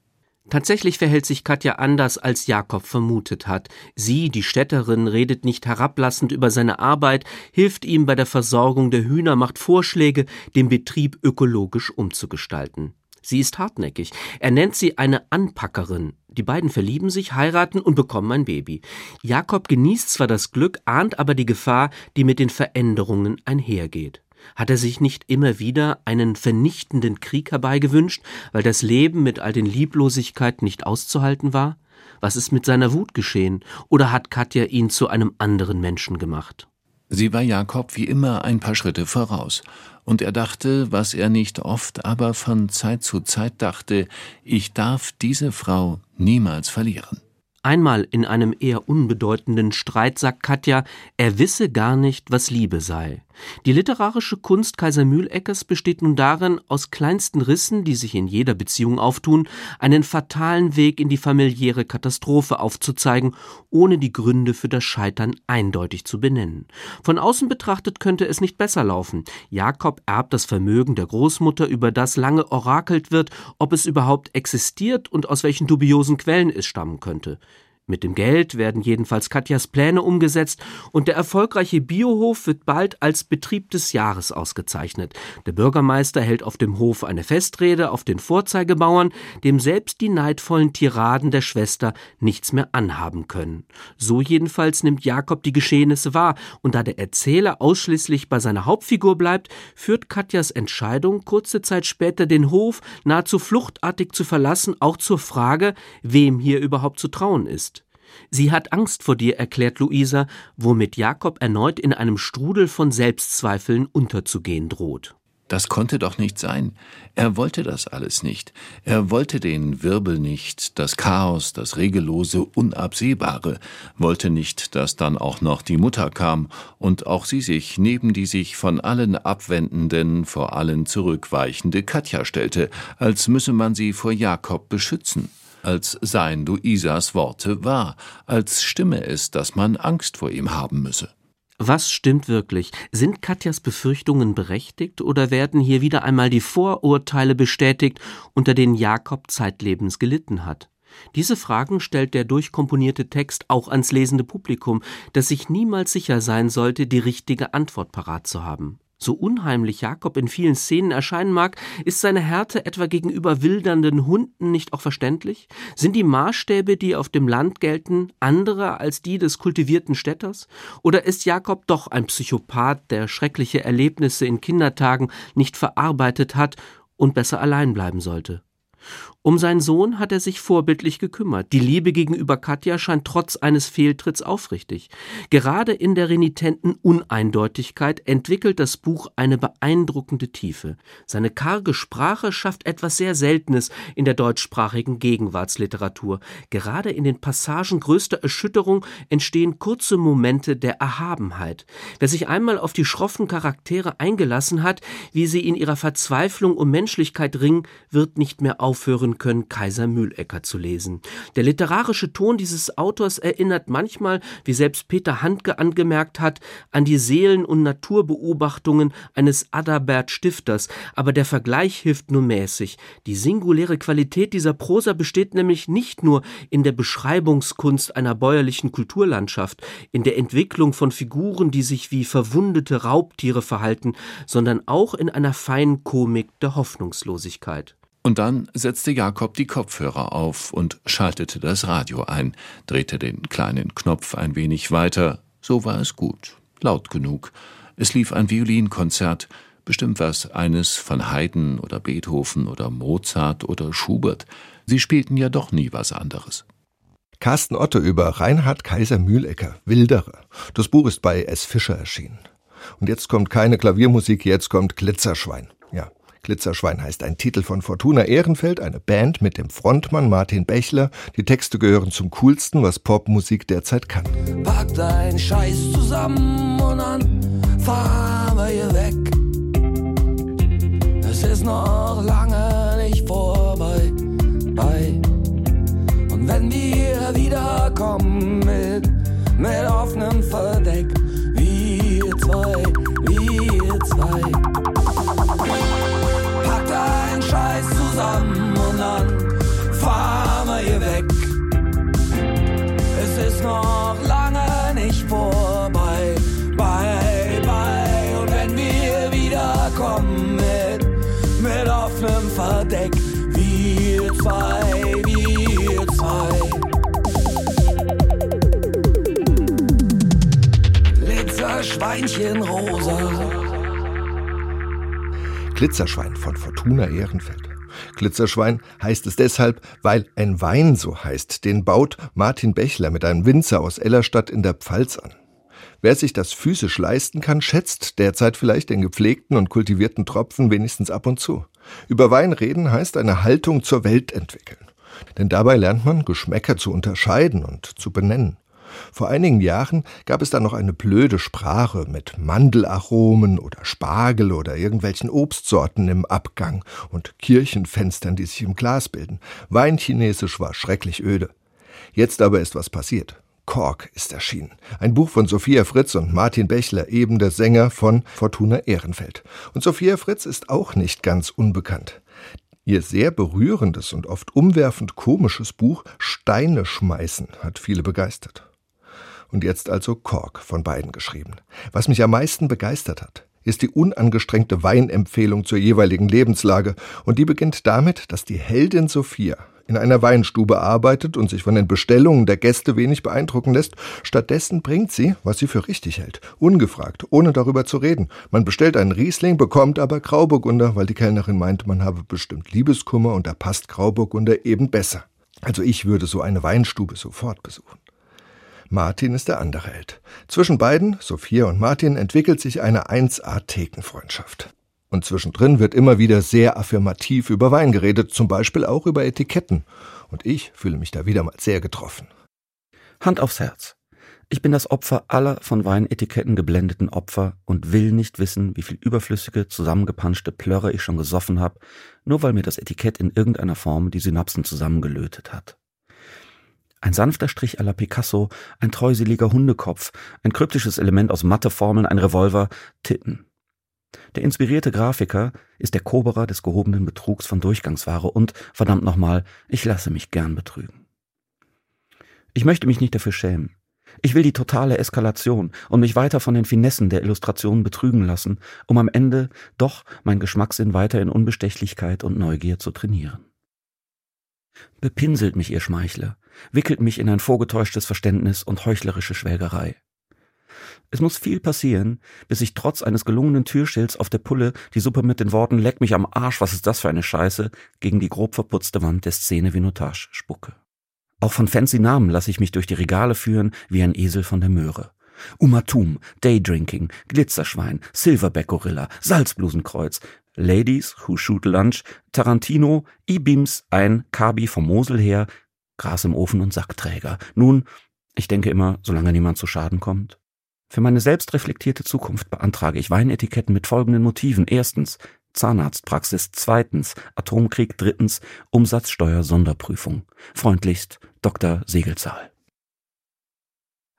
J: Tatsächlich verhält sich Katja anders, als Jakob vermutet hat. Sie, die Städterin, redet nicht herablassend über seine Arbeit, hilft ihm bei der Versorgung der Hühner, macht Vorschläge, den Betrieb ökologisch umzugestalten. Sie ist hartnäckig. Er nennt sie eine Anpackerin. Die beiden verlieben sich, heiraten und bekommen ein Baby. Jakob genießt zwar das Glück, ahnt aber die Gefahr, die mit den Veränderungen einhergeht. Hat er sich nicht immer wieder einen vernichtenden Krieg herbeigewünscht, weil das Leben mit all den Lieblosigkeiten nicht auszuhalten war? Was ist mit seiner Wut geschehen? Oder hat Katja ihn zu einem anderen Menschen gemacht?
A: Sie war Jakob wie immer ein paar Schritte voraus, und er dachte, was er nicht oft, aber von Zeit zu Zeit dachte, ich darf diese Frau niemals verlieren.
J: Einmal in einem eher unbedeutenden Streit sagt Katja, er wisse gar nicht, was Liebe sei. Die literarische Kunst Kaiser Mühleckers besteht nun darin, aus kleinsten Rissen, die sich in jeder Beziehung auftun, einen fatalen Weg in die familiäre Katastrophe aufzuzeigen, ohne die Gründe für das Scheitern eindeutig zu benennen. Von außen betrachtet könnte es nicht besser laufen. Jakob erbt das Vermögen der Großmutter, über das lange orakelt wird, ob es überhaupt existiert und aus welchen dubiosen Quellen es stammen könnte. Mit dem Geld werden jedenfalls Katjas Pläne umgesetzt und der erfolgreiche Biohof wird bald als Betrieb des Jahres ausgezeichnet. Der Bürgermeister hält auf dem Hof eine Festrede auf den Vorzeigebauern, dem selbst die neidvollen Tiraden der Schwester nichts mehr anhaben können. So jedenfalls nimmt Jakob die Geschehnisse wahr und da der Erzähler ausschließlich bei seiner Hauptfigur bleibt, führt Katjas Entscheidung, kurze Zeit später den Hof nahezu fluchtartig zu verlassen, auch zur Frage, wem hier überhaupt zu trauen ist. Sie hat Angst vor dir, erklärt Luisa, womit Jakob erneut in einem Strudel von Selbstzweifeln unterzugehen droht.
A: Das konnte doch nicht sein. Er wollte das alles nicht. Er wollte den Wirbel nicht, das Chaos, das Regellose, Unabsehbare, wollte nicht, dass dann auch noch die Mutter kam und auch sie sich neben die sich von allen abwendenden, vor allen zurückweichende Katja stellte, als müsse man sie vor Jakob beschützen als seien Luisas Worte wahr, als stimme es, dass man Angst vor ihm haben müsse.
J: Was stimmt wirklich? Sind Katjas Befürchtungen berechtigt oder werden hier wieder einmal die Vorurteile bestätigt, unter denen Jakob zeitlebens gelitten hat? Diese Fragen stellt der durchkomponierte Text auch ans lesende Publikum, das sich niemals sicher sein sollte, die richtige Antwort parat zu haben. So unheimlich Jakob in vielen Szenen erscheinen mag, ist seine Härte etwa gegenüber wildernden Hunden nicht auch verständlich? Sind die Maßstäbe, die auf dem Land gelten, andere als die des kultivierten Städters? Oder ist Jakob doch ein Psychopath, der schreckliche Erlebnisse in Kindertagen nicht verarbeitet hat und besser allein bleiben sollte? Um seinen Sohn hat er sich vorbildlich gekümmert. Die Liebe gegenüber Katja scheint trotz eines Fehltritts aufrichtig. Gerade in der renitenten Uneindeutigkeit entwickelt das Buch eine beeindruckende Tiefe. Seine karge Sprache schafft etwas sehr Seltenes in der deutschsprachigen Gegenwartsliteratur. Gerade in den Passagen größter Erschütterung entstehen kurze Momente der Erhabenheit. Wer sich einmal auf die schroffen Charaktere eingelassen hat, wie sie in ihrer Verzweiflung um Menschlichkeit ringen, wird nicht mehr aufhören können, Kaiser Mühlecker zu lesen. Der literarische Ton dieses Autors erinnert manchmal, wie selbst Peter Handke angemerkt hat, an die Seelen- und Naturbeobachtungen eines Adalbert Stifters, aber der Vergleich hilft nur mäßig. Die singuläre Qualität dieser Prosa besteht nämlich nicht nur in der Beschreibungskunst einer bäuerlichen Kulturlandschaft, in der Entwicklung von Figuren, die sich wie verwundete Raubtiere verhalten, sondern auch in einer feinen Komik der Hoffnungslosigkeit.
A: Und dann setzte Jakob die Kopfhörer auf und schaltete das Radio ein, drehte den kleinen Knopf ein wenig weiter. So war es gut, laut genug. Es lief ein Violinkonzert, bestimmt was eines von Haydn oder Beethoven oder Mozart oder Schubert. Sie spielten ja doch nie was anderes.
B: Carsten Otto über Reinhard Kaiser Mühlecker, Wilderer. Das Buch ist bei S. Fischer erschienen. Und jetzt kommt keine Klaviermusik, jetzt kommt Glitzerschwein. Glitzerschwein heißt ein Titel von Fortuna Ehrenfeld, eine Band mit dem Frontmann Martin Bechler. Die Texte gehören zum coolsten, was Popmusik derzeit kann.
K: Pack dein Scheiß zusammen und dann fahren wir hier weg. Es ist noch lange nicht vorbei. Bei. Und wenn wir wiederkommen mit, mit offenem Verdeck, wir zwei, wir zwei. Verdeck, wir zwei, wir zwei. Glitzerschweinchen rosa.
B: Glitzerschwein von Fortuna Ehrenfeld. Glitzerschwein heißt es deshalb, weil ein Wein so heißt. Den baut Martin Bechler mit einem Winzer aus Ellerstadt in der Pfalz an. Wer sich das physisch leisten kann, schätzt derzeit vielleicht den gepflegten und kultivierten Tropfen wenigstens ab und zu. Über Wein reden heißt eine Haltung zur Welt entwickeln. Denn dabei lernt man, Geschmäcker zu unterscheiden und zu benennen. Vor einigen Jahren gab es da noch eine blöde Sprache mit Mandelaromen oder Spargel oder irgendwelchen Obstsorten im Abgang und Kirchenfenstern, die sich im Glas bilden. Weinchinesisch war schrecklich öde. Jetzt aber ist was passiert. Kork ist erschienen. Ein Buch von Sophia Fritz und Martin Bechler, eben der Sänger von Fortuna Ehrenfeld. Und Sophia Fritz ist auch nicht ganz unbekannt. Ihr sehr berührendes und oft umwerfend komisches Buch Steine schmeißen hat viele begeistert. Und jetzt also Kork von beiden geschrieben. Was mich am meisten begeistert hat, ist die unangestrengte Weinempfehlung zur jeweiligen Lebenslage, und die beginnt damit, dass die Heldin Sophia in einer Weinstube arbeitet und sich von den Bestellungen der Gäste wenig beeindrucken lässt. Stattdessen bringt sie, was sie für richtig hält, ungefragt, ohne darüber zu reden. Man bestellt einen Riesling, bekommt aber Grauburgunder, weil die Kellnerin meint, man habe bestimmt Liebeskummer und da passt Grauburgunder eben besser. Also ich würde so eine Weinstube sofort besuchen. Martin ist der andere Held. Zwischen beiden, Sophia und Martin, entwickelt sich eine 1A-Thekenfreundschaft. Und zwischendrin wird immer wieder sehr affirmativ über Wein geredet, zum Beispiel auch über Etiketten. Und ich fühle mich da wieder mal sehr getroffen.
L: Hand aufs Herz. Ich bin das Opfer aller von Weinetiketten geblendeten Opfer und will nicht wissen, wie viel überflüssige, zusammengepanschte Plörre ich schon gesoffen habe, nur weil mir das Etikett in irgendeiner Form die Synapsen zusammengelötet hat. Ein sanfter Strich à la Picasso, ein treuseliger Hundekopf, ein kryptisches Element aus Matheformeln, ein Revolver, Titten. Der inspirierte Grafiker ist der Koberer des gehobenen Betrugs von Durchgangsware und, verdammt nochmal, ich lasse mich gern betrügen. Ich möchte mich nicht dafür schämen. Ich will die totale Eskalation und mich weiter von den Finessen der Illustrationen betrügen lassen, um am Ende doch mein Geschmackssinn weiter in Unbestechlichkeit und Neugier zu trainieren. Bepinselt mich ihr Schmeichler, wickelt mich in ein vorgetäuschtes Verständnis und heuchlerische Schwelgerei. Es muss viel passieren, bis ich trotz eines gelungenen Türschilds auf der Pulle die Suppe mit den Worten Leck mich am Arsch, was ist das für eine Scheiße, gegen die grob verputzte Wand der Szene Vinotage spucke. Auch von fancy Namen lasse ich mich durch die Regale führen wie ein Esel von der Möhre. Umatum, Daydrinking, Glitzerschwein, Silverback Gorilla, Salzblusenkreuz, Ladies Who Shoot Lunch, Tarantino, E-Beams, ein Kabi vom Mosel her, Gras im Ofen und Sackträger. Nun, ich denke immer, solange niemand zu Schaden kommt. Für meine selbstreflektierte Zukunft beantrage ich Weinetiketten mit folgenden Motiven. Erstens Zahnarztpraxis, zweitens Atomkrieg, drittens Umsatzsteuer Sonderprüfung. Freundlichst Dr. Segelzahl.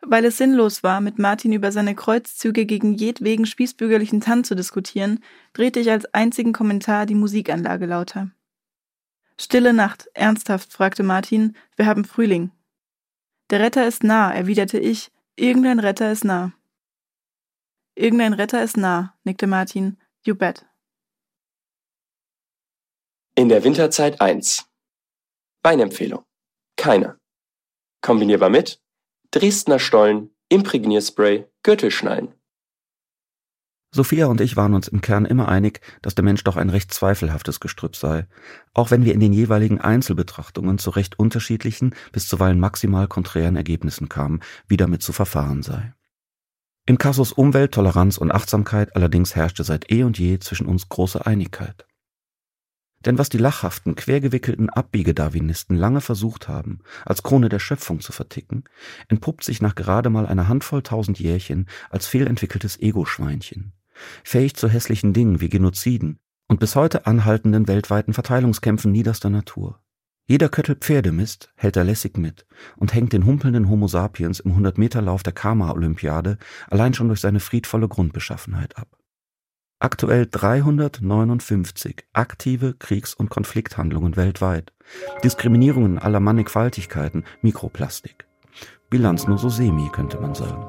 M: Weil es sinnlos war, mit Martin über seine Kreuzzüge gegen jedwegen spießbürgerlichen Tanz zu diskutieren, drehte ich als einzigen Kommentar die Musikanlage lauter. Stille Nacht, ernsthaft, fragte Martin, wir haben Frühling. Der Retter ist nah, erwiderte ich, irgendein Retter ist nah. Irgendein Retter ist nah, nickte Martin. You bet.
N: In der Winterzeit 1. Weinempfehlung. Keine. Kombinierbar mit Dresdner Stollen, Imprägnierspray, Gürtelschnallen.
L: Sophia und ich waren uns im Kern immer einig, dass der Mensch doch ein recht zweifelhaftes Gestrüpp sei, auch wenn wir in den jeweiligen Einzelbetrachtungen zu recht unterschiedlichen bis zuweilen maximal konträren Ergebnissen kamen, wie damit zu verfahren sei. Im Kasus Umwelt, Toleranz und Achtsamkeit allerdings herrschte seit eh und je zwischen uns große Einigkeit. Denn was die lachhaften, quergewickelten Abbiegedarwinisten lange versucht haben, als Krone der Schöpfung zu verticken, entpuppt sich nach gerade mal einer Handvoll tausend Jährchen als fehlentwickeltes Ego-Schweinchen, fähig zu hässlichen Dingen wie Genoziden und bis heute anhaltenden weltweiten Verteilungskämpfen niederster Natur. Jeder Köttel Pferdemist hält er lässig mit und hängt den humpelnden Homo sapiens im 100-Meter-Lauf der Karma-Olympiade allein schon durch seine friedvolle Grundbeschaffenheit ab. Aktuell 359 aktive Kriegs- und Konflikthandlungen weltweit. Diskriminierungen aller Mannigfaltigkeiten, Mikroplastik. Bilanz nur so semi, könnte man sagen.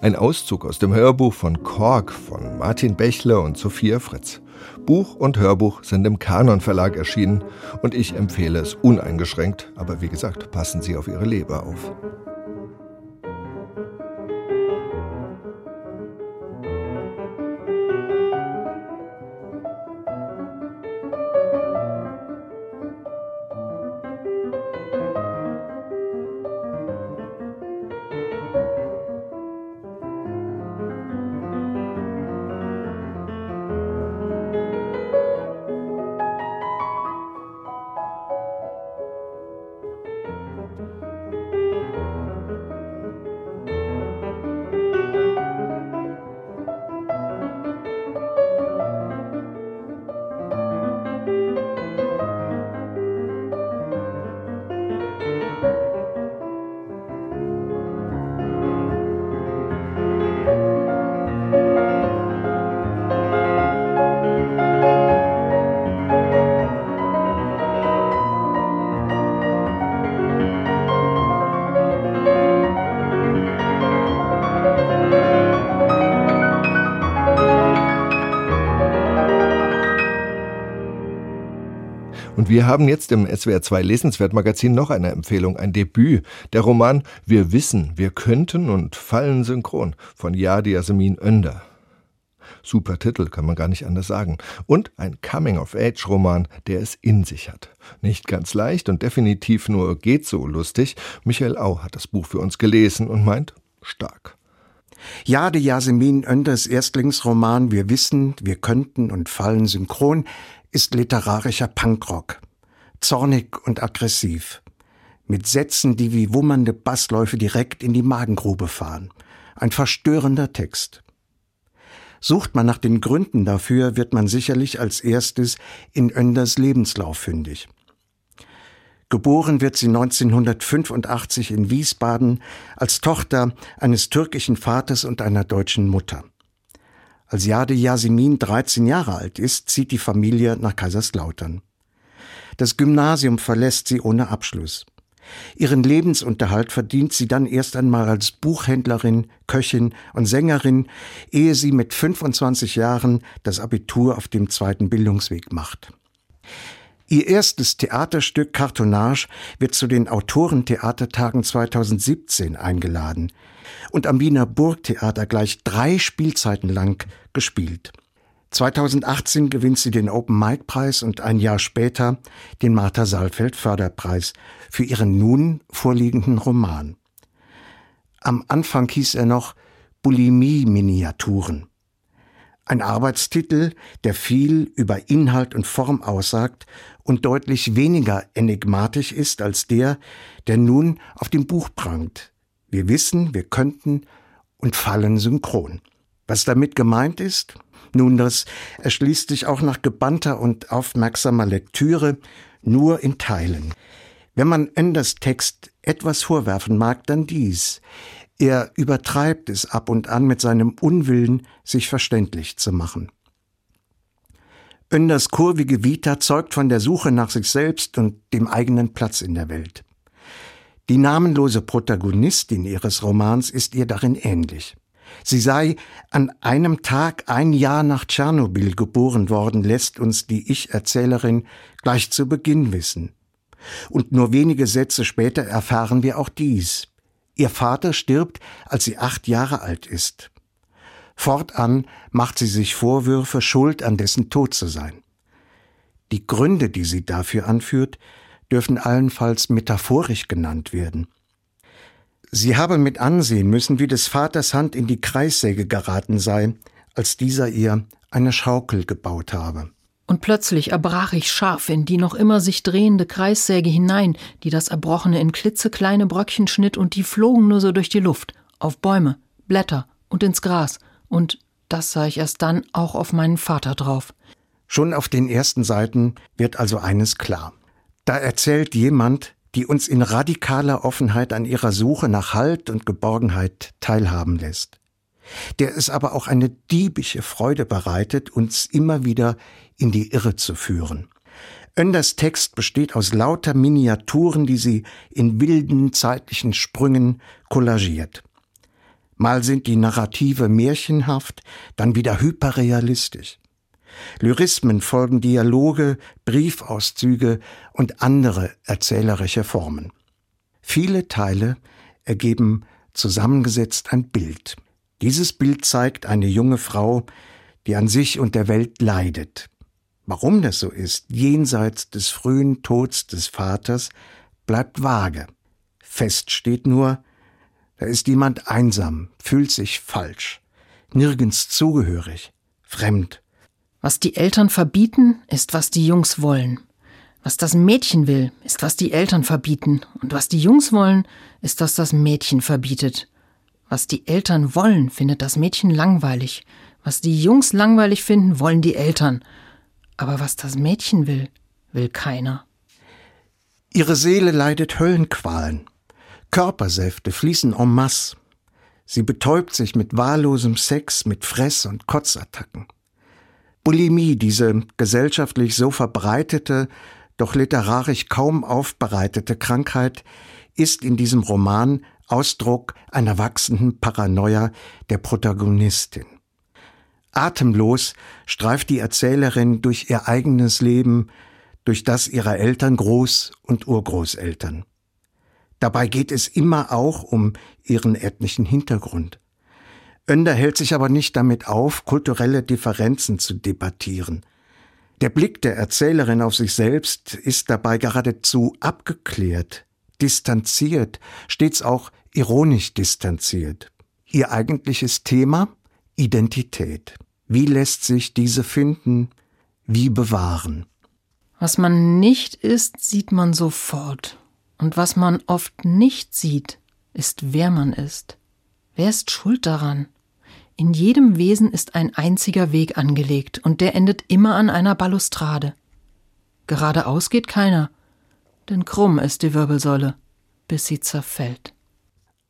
B: Ein Auszug aus dem Hörbuch von Kork von Martin Bächler und Sophia Fritz. Buch und Hörbuch sind im Kanon Verlag erschienen und ich empfehle es uneingeschränkt, aber wie gesagt, passen Sie auf Ihre Leber auf. Wir haben jetzt im SWR 2 Lesenswert-Magazin noch eine Empfehlung, ein Debüt. Der Roman Wir wissen, wir könnten und fallen synchron von Yadi Yasemin Önder. Super Titel, kann man gar nicht anders sagen. Und ein Coming-of-Age-Roman, der es in sich hat. Nicht ganz leicht und definitiv nur geht so lustig. Michael Au hat das Buch für uns gelesen und meint, stark.
O: Jade Yasemin Önders Erstlingsroman Wir wissen, wir könnten und fallen synchron ist literarischer Punkrock. Zornig und aggressiv. Mit Sätzen, die wie wummernde Bassläufe direkt in die Magengrube fahren. Ein verstörender Text. Sucht man nach den Gründen dafür, wird man sicherlich als erstes in Önders Lebenslauf fündig. Geboren wird sie 1985 in Wiesbaden als Tochter eines türkischen Vaters und einer deutschen Mutter. Als Jade Yasemin 13 Jahre alt ist, zieht die Familie nach Kaiserslautern. Das Gymnasium verlässt sie ohne Abschluss. Ihren Lebensunterhalt verdient sie dann erst einmal als Buchhändlerin, Köchin und Sängerin, ehe sie mit 25 Jahren das Abitur auf dem zweiten Bildungsweg macht. Ihr erstes Theaterstück Cartonnage wird zu den Autorentheatertagen 2017 eingeladen und am Wiener Burgtheater gleich drei Spielzeiten lang gespielt. 2018 gewinnt sie den Open Mic Preis und ein Jahr später den Martha Saalfeld Förderpreis für ihren nun vorliegenden Roman. Am Anfang hieß er noch Bulimie Miniaturen. Ein Arbeitstitel, der viel über Inhalt und Form aussagt und deutlich weniger enigmatisch ist als der, der nun auf dem Buch prangt. Wir wissen, wir könnten und fallen synchron. Was damit gemeint ist? Nun, das erschließt sich auch nach gebannter und aufmerksamer Lektüre nur in Teilen. Wenn man Enders Text etwas vorwerfen mag, dann dies. Er übertreibt es ab und an mit seinem Unwillen, sich verständlich zu machen. Önders kurvige Vita zeugt von der Suche nach sich selbst und dem eigenen Platz in der Welt. Die namenlose Protagonistin ihres Romans ist ihr darin ähnlich. Sie sei an einem Tag ein Jahr nach Tschernobyl geboren worden, lässt uns die Ich-Erzählerin gleich zu Beginn wissen. Und nur wenige Sätze später erfahren wir auch dies. Ihr Vater stirbt, als sie acht Jahre alt ist. Fortan macht sie sich Vorwürfe, schuld an dessen Tod zu sein. Die Gründe, die sie dafür anführt, dürfen allenfalls metaphorisch genannt werden. Sie habe mit ansehen müssen, wie des Vaters Hand in die Kreissäge geraten sei, als dieser ihr eine Schaukel gebaut habe.
P: Und plötzlich erbrach ich scharf in die noch immer sich drehende Kreissäge hinein, die das Erbrochene in klitzekleine Bröckchen schnitt, und die flogen nur so durch die Luft, auf Bäume, Blätter und ins Gras, und das sah ich erst dann auch auf meinen Vater drauf.
O: Schon auf den ersten Seiten wird also eines klar. Da erzählt jemand, die uns in radikaler Offenheit an ihrer Suche nach Halt und Geborgenheit teilhaben lässt, der es aber auch eine diebische Freude bereitet, uns immer wieder in die Irre zu führen. Önders Text besteht aus lauter Miniaturen, die sie in wilden zeitlichen Sprüngen kollagiert. Mal sind die Narrative märchenhaft, dann wieder hyperrealistisch. Lyrismen folgen Dialoge, Briefauszüge und andere erzählerische Formen. Viele Teile ergeben zusammengesetzt ein Bild. Dieses Bild zeigt eine junge Frau, die an sich und der Welt leidet. Warum das so ist, jenseits des frühen Tods des Vaters, bleibt vage. Fest steht nur, da ist jemand einsam, fühlt sich falsch, nirgends zugehörig, fremd
P: was die Eltern verbieten, ist, was die Jungs wollen. Was das Mädchen will, ist, was die Eltern verbieten. Und was die Jungs wollen, ist, was das Mädchen verbietet. Was die Eltern wollen, findet das Mädchen langweilig. Was die Jungs langweilig finden, wollen die Eltern. Aber was das Mädchen will, will keiner.
O: Ihre Seele leidet Höllenqualen. Körpersäfte fließen en masse. Sie betäubt sich mit wahllosem Sex, mit Fress- und Kotzattacken. Bulimie, diese gesellschaftlich so verbreitete, doch literarisch kaum aufbereitete Krankheit, ist in diesem Roman Ausdruck einer wachsenden Paranoia der Protagonistin. Atemlos streift die Erzählerin durch ihr eigenes Leben, durch das ihrer Eltern, Groß- und Urgroßeltern. Dabei geht es immer auch um ihren ethnischen Hintergrund. Önder hält sich aber nicht damit auf, kulturelle Differenzen zu debattieren. Der Blick der Erzählerin auf sich selbst ist dabei geradezu abgeklärt, distanziert, stets auch ironisch distanziert. Ihr eigentliches Thema Identität. Wie lässt sich diese finden? Wie bewahren?
P: Was man nicht ist, sieht man sofort. Und was man oft nicht sieht, ist, wer man ist. Wer ist schuld daran? In jedem Wesen ist ein einziger Weg angelegt, und der endet immer an einer Balustrade. Geradeaus geht keiner, denn krumm ist die Wirbelsäule, bis sie zerfällt.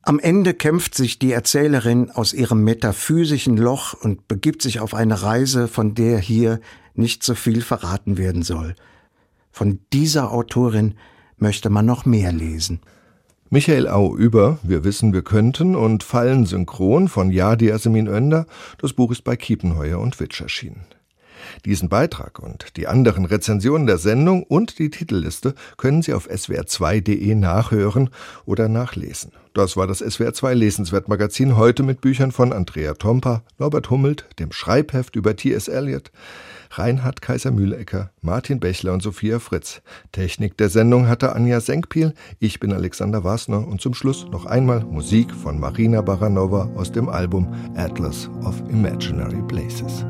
O: Am Ende kämpft sich die Erzählerin aus ihrem metaphysischen Loch und begibt sich auf eine Reise, von der hier nicht so viel verraten werden soll. Von dieser Autorin möchte man noch mehr lesen.
B: Michael Au über Wir wissen, wir könnten und Fallen synchron von Jadi Yasemin Önder. Das Buch ist bei Kiepenheuer und Witsch erschienen. Diesen Beitrag und die anderen Rezensionen der Sendung und die Titelliste können Sie auf swr2.de nachhören oder nachlesen. Das war das SWR2 Lesenswertmagazin heute mit Büchern von Andrea Tompa, Norbert Hummelt, dem Schreibheft über T.S. Eliot, Reinhard Kaiser-Mühlecker, Martin Bechler und Sophia Fritz. Technik der Sendung hatte Anja Senkpiel, ich bin Alexander Wasner und zum Schluss noch einmal Musik von Marina Baranova aus dem Album Atlas of Imaginary Places.